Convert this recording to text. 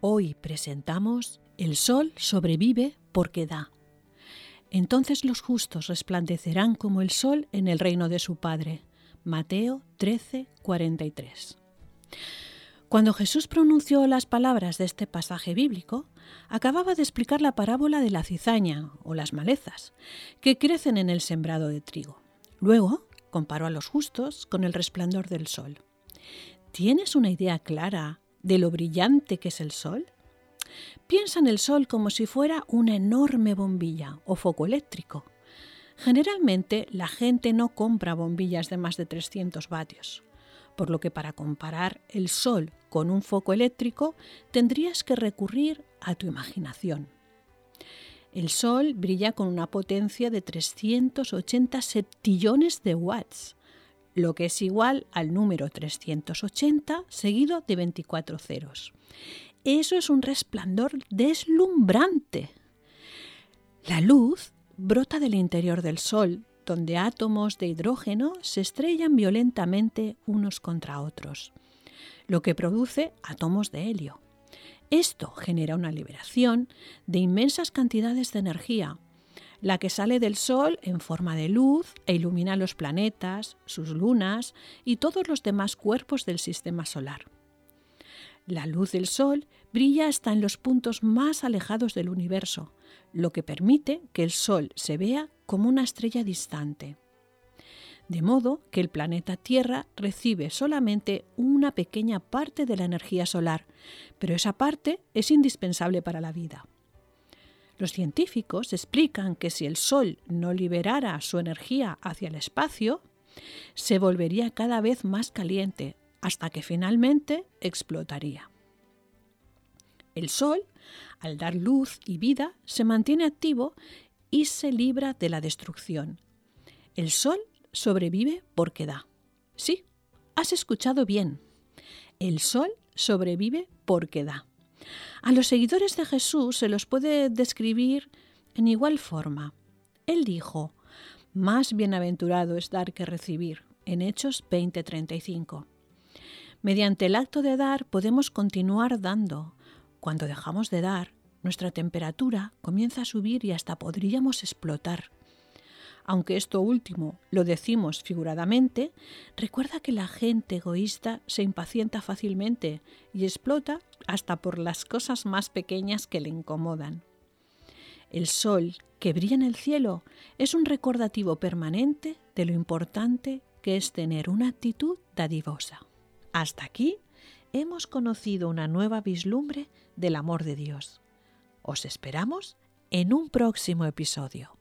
Hoy presentamos El sol sobrevive porque da. Entonces los justos resplandecerán como el sol en el reino de su Padre. Mateo 13, 43. Cuando Jesús pronunció las palabras de este pasaje bíblico, acababa de explicar la parábola de la cizaña o las malezas, que crecen en el sembrado de trigo. Luego comparó a los justos con el resplandor del sol. ¿Tienes una idea clara de lo brillante que es el Sol? Piensa en el Sol como si fuera una enorme bombilla o foco eléctrico. Generalmente la gente no compra bombillas de más de 300 vatios, por lo que para comparar el Sol con un foco eléctrico tendrías que recurrir a tu imaginación. El Sol brilla con una potencia de 380 septillones de watts, lo que es igual al número 380 seguido de 24 ceros. Eso es un resplandor deslumbrante. La luz brota del interior del Sol, donde átomos de hidrógeno se estrellan violentamente unos contra otros, lo que produce átomos de helio. Esto genera una liberación de inmensas cantidades de energía, la que sale del Sol en forma de luz e ilumina los planetas, sus lunas y todos los demás cuerpos del sistema solar. La luz del Sol brilla hasta en los puntos más alejados del universo, lo que permite que el Sol se vea como una estrella distante. De modo que el planeta Tierra recibe solamente una pequeña parte de la energía solar, pero esa parte es indispensable para la vida. Los científicos explican que si el Sol no liberara su energía hacia el espacio, se volvería cada vez más caliente hasta que finalmente explotaría. El Sol, al dar luz y vida, se mantiene activo y se libra de la destrucción. El Sol sobrevive porque da. Sí, has escuchado bien. El Sol sobrevive porque da. A los seguidores de Jesús se los puede describir en igual forma. Él dijo, más bienaventurado es dar que recibir, en Hechos 20:35. Mediante el acto de dar podemos continuar dando. Cuando dejamos de dar, nuestra temperatura comienza a subir y hasta podríamos explotar. Aunque esto último lo decimos figuradamente, recuerda que la gente egoísta se impacienta fácilmente y explota hasta por las cosas más pequeñas que le incomodan. El sol que brilla en el cielo es un recordativo permanente de lo importante que es tener una actitud dadivosa. Hasta aquí hemos conocido una nueva vislumbre del amor de Dios. Os esperamos en un próximo episodio.